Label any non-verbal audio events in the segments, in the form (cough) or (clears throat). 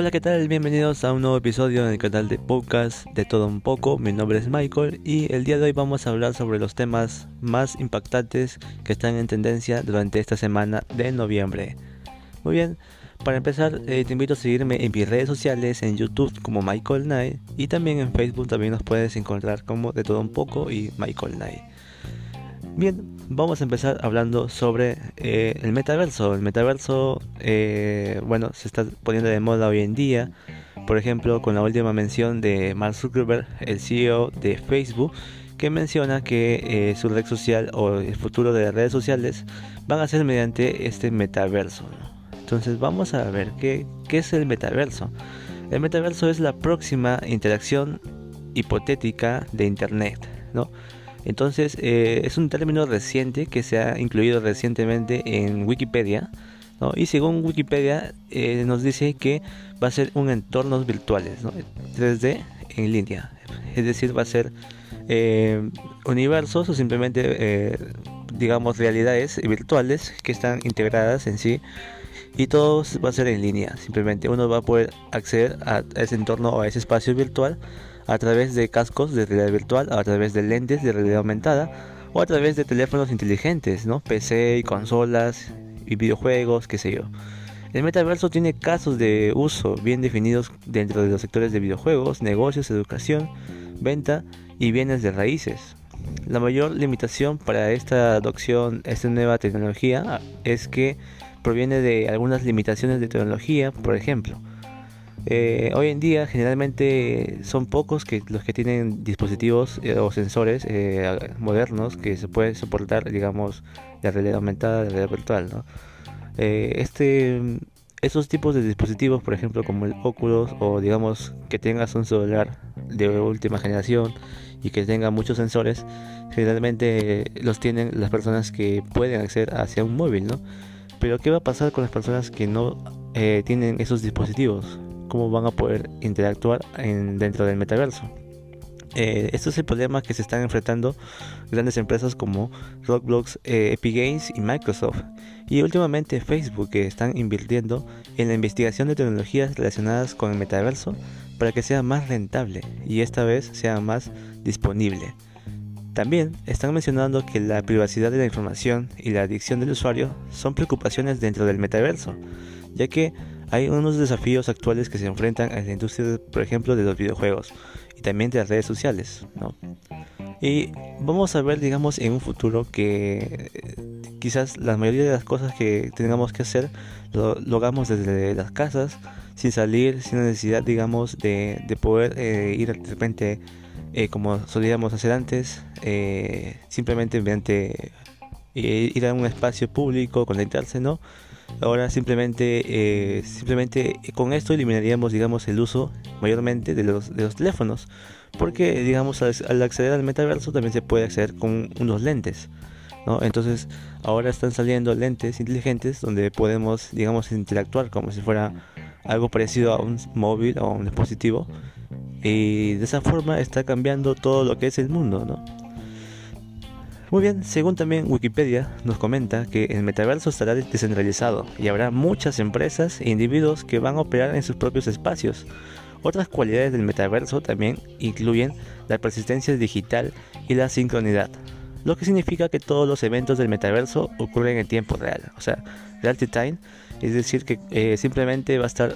Hola, ¿qué tal? Bienvenidos a un nuevo episodio en el canal de podcast de todo un poco. Mi nombre es Michael y el día de hoy vamos a hablar sobre los temas más impactantes que están en tendencia durante esta semana de noviembre. Muy bien, para empezar eh, te invito a seguirme en mis redes sociales, en YouTube como Michael Knight y también en Facebook también nos puedes encontrar como de todo un poco y Michael Knight. Bien, vamos a empezar hablando sobre eh, el metaverso. El metaverso, eh, bueno, se está poniendo de moda hoy en día. Por ejemplo, con la última mención de Mark Zuckerberg, el CEO de Facebook, que menciona que eh, su red social o el futuro de las redes sociales van a ser mediante este metaverso. Entonces vamos a ver qué, qué es el metaverso. El metaverso es la próxima interacción hipotética de Internet, ¿no? Entonces eh, es un término reciente que se ha incluido recientemente en Wikipedia. Y según Wikipedia eh, nos dice que va a ser un entornos virtuales, ¿no? 3D en línea. Es decir, va a ser eh, universos o simplemente, digamos, realidades virtuales que están integradas en sí y todo va a ser en línea. Simplemente uno va a poder acceder a ese entorno o a ese espacio virtual a través de cascos de realidad virtual, a través de lentes de realidad aumentada o a través de teléfonos inteligentes, ¿no? PC y consolas y videojuegos, qué sé yo. El metaverso tiene casos de uso bien definidos dentro de los sectores de videojuegos, negocios, educación, venta y bienes de raíces. La mayor limitación para esta adopción, esta nueva tecnología, es que proviene de algunas limitaciones de tecnología, por ejemplo, eh, hoy en día generalmente son pocos que los que tienen dispositivos eh, o sensores eh, modernos que se pueden soportar, digamos, la realidad aumentada, la realidad virtual. ¿no? este, esos tipos de dispositivos, por ejemplo, como el Oculus o digamos que tengas un celular de última generación y que tenga muchos sensores, generalmente los tienen las personas que pueden acceder hacia un móvil, ¿no? Pero ¿qué va a pasar con las personas que no tienen esos dispositivos? Cómo van a poder interactuar en, dentro del metaverso. Eh, esto es el problema que se están enfrentando grandes empresas como Roblox, eh, Epic Games y Microsoft. Y últimamente Facebook que están invirtiendo en la investigación de tecnologías relacionadas con el metaverso para que sea más rentable y esta vez sea más disponible. También están mencionando que la privacidad de la información y la adicción del usuario son preocupaciones dentro del metaverso, ya que hay unos desafíos actuales que se enfrentan a la industria, por ejemplo, de los videojuegos y también de las redes sociales, ¿no? Y vamos a ver, digamos, en un futuro que eh, quizás la mayoría de las cosas que tengamos que hacer lo, hagamos desde las casas, sin salir, sin necesidad, digamos, de, poder eh, ir de repente eh, como solíamos hacer antes, simplemente mediante ir a un espacio público, conectarse, ¿no? Ahora simplemente, eh, simplemente con esto eliminaríamos, digamos, el uso mayormente de los, de los teléfonos. Porque, digamos, al, acceder al metaverso también se puede acceder con unos lentes. ¿no? Entonces, ahora están saliendo lentes inteligentes donde podemos, digamos, interactuar como si fuera algo parecido a un móvil o un dispositivo. Y de esa forma está cambiando todo lo que es el mundo, ¿no? Muy bien, según también Wikipedia nos comenta que el metaverso estará descentralizado y habrá muchas empresas e individuos que van a operar en sus propios espacios. Otras cualidades del metaverso también incluyen la persistencia digital y la sincronidad, lo que significa que todos los eventos del metaverso ocurren en tiempo real, o sea, real time, es decir, que eh, simplemente va a estar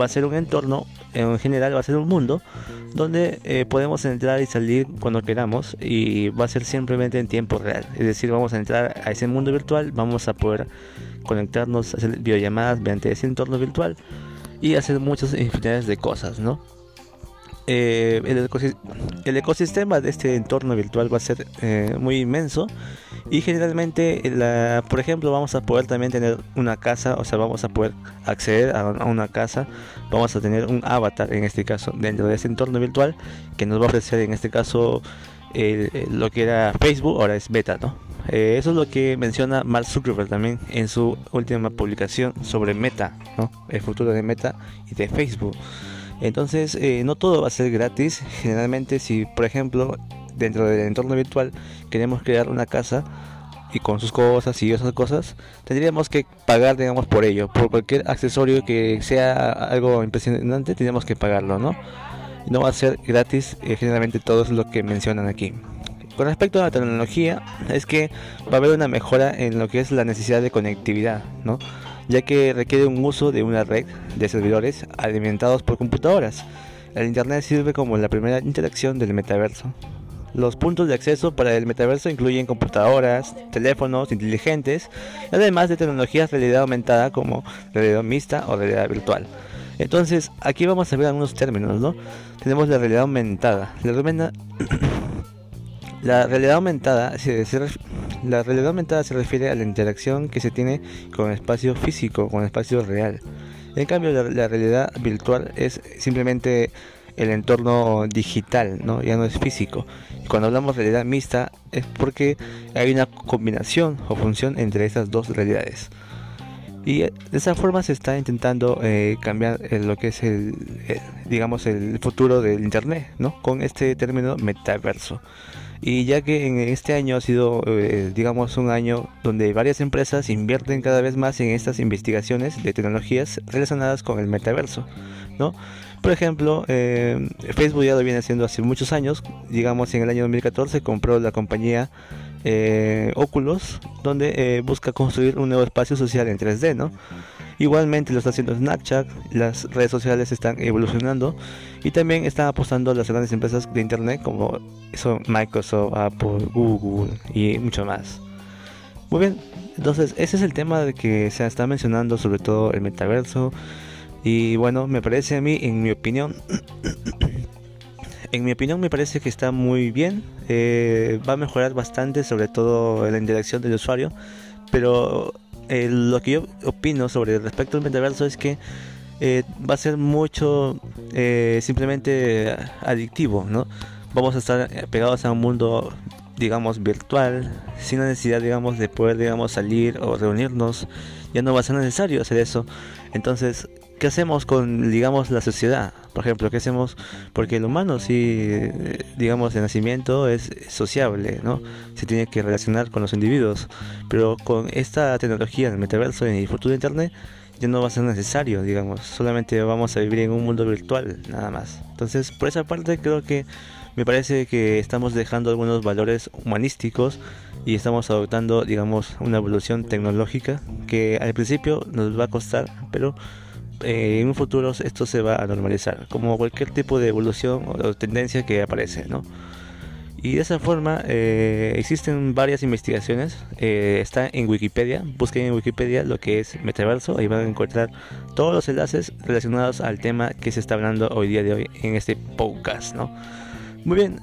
va a ser un entorno, en general va a ser un mundo donde eh, podemos entrar y salir cuando queramos y va a ser simplemente en tiempo real. Es decir, vamos a entrar a ese mundo virtual, vamos a poder conectarnos, hacer videollamadas mediante ese entorno virtual y hacer muchas infinidades de cosas, ¿no? Eh, el, ecosistema de este entorno virtual va a ser eh, muy inmenso y generalmente, la, por ejemplo, vamos a poder también tener una casa, o sea, vamos a poder acceder a, una casa, vamos a tener un avatar en este caso dentro de ese entorno virtual que nos va a ofrecer en este caso lo que era Facebook, ahora es beta, ¿no? Eh, eso es lo que menciona Mark Zuckerberg también en su última publicación sobre Meta. El futuro de Meta y de Facebook. Entonces, eh, no todo va a ser gratis. (laughs) Generalmente, si por ejemplo dentro del entorno virtual queremos crear una casa, y con sus cosas y esas cosas, tendríamos que pagar, digamos, por ello. Por cualquier accesorio que sea algo impresionante, tendríamos que pagarlo, ¿no? No va a ser gratis, eh, generalmente todo es lo que mencionan aquí. Con respecto a la tecnología, es que va a haber una mejora en lo que es la necesidad de conectividad, ¿no? Ya que requiere un uso de una red de servidores alimentados por computadoras. El Internet sirve como la primera interacción del metaverso. Los puntos de acceso para el metaverso incluyen computadoras, teléfonos inteligentes, además de tecnologías de realidad aumentada como realidad mixta o realidad virtual. Entonces, aquí vamos a ver algunos términos, ¿no? Tenemos la realidad aumentada. La, (clears throat) realidad aumentada se, la realidad aumentada se refiere a la interacción que se tiene con el espacio físico, con el espacio real. En cambio, la, realidad virtual es simplemente el entorno digital, ya no es físico. Cuando hablamos de realidad mixta es porque hay una combinación o función entre esas dos realidades. Y de esa forma se está intentando eh, cambiar eh, lo que es el, digamos, el futuro del Internet, ¿no? Con este término metaverso. Y ya que en este año ha sido, eh, digamos, un año donde varias empresas invierten cada vez más en estas investigaciones de tecnologías relacionadas con el metaverso, ¿no? Por ejemplo, eh, Facebook ya lo viene haciendo hace muchos años, digamos en el año 2014 compró la compañía eh, Oculus, donde busca construir un nuevo espacio social en 3D, ¿no? Igualmente lo está haciendo Snapchat, las redes sociales están evolucionando y también están apostando las grandes empresas de internet como son Microsoft, Apple, Google y mucho más. Muy bien, entonces ese es el tema de que se está mencionando sobre todo el metaverso y bueno, me parece a mí, en mi opinión, en mi opinión me parece que está muy bien, eh, va a mejorar bastante sobre todo la interacción del usuario, pero eh, lo que yo opino sobre respecto al metaverso es que eh, va a ser mucho eh, simplemente adictivo, ¿no? Vamos a estar pegados a un mundo, digamos, virtual, sin la necesidad, digamos, de poder, digamos, salir o reunirnos. Ya no va a ser necesario hacer eso. Entonces, ¿qué hacemos con, digamos, la sociedad? Por ejemplo, ¿qué hacemos? Porque el humano, sí, digamos, de nacimiento es sociable, ¿no? Se tiene que relacionar con los individuos. Pero con esta tecnología del metaverso y el futuro de Internet, ya no va a ser necesario, digamos. Solamente vamos a vivir en un mundo virtual, nada más. Entonces, por esa parte, creo que me parece que estamos dejando algunos valores humanísticos y estamos adoptando, digamos, una evolución tecnológica que al principio nos va a costar, pero eh, en un futuro esto se va a normalizar, como cualquier tipo de evolución o tendencia que aparece, ¿no? Y de esa forma eh, existen varias investigaciones. Eh, está en Wikipedia. Busquen en Wikipedia lo que es metaverso. Ahí van a encontrar todos los enlaces relacionados al tema que se está hablando hoy día de hoy en este podcast, ¿no? Muy bien,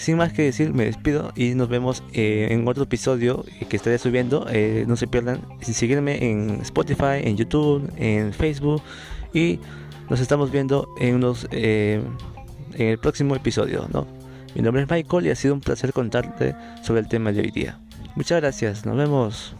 sin más que decir, me despido y nos vemos en otro episodio que estaré subiendo. no se pierdan seguirme en Spotify, en YouTube, en Facebook y nos estamos viendo en unos en el próximo episodio, ¿no? Mi nombre es Michael y ha sido un placer contarte sobre el tema de hoy día. Muchas gracias, nos vemos.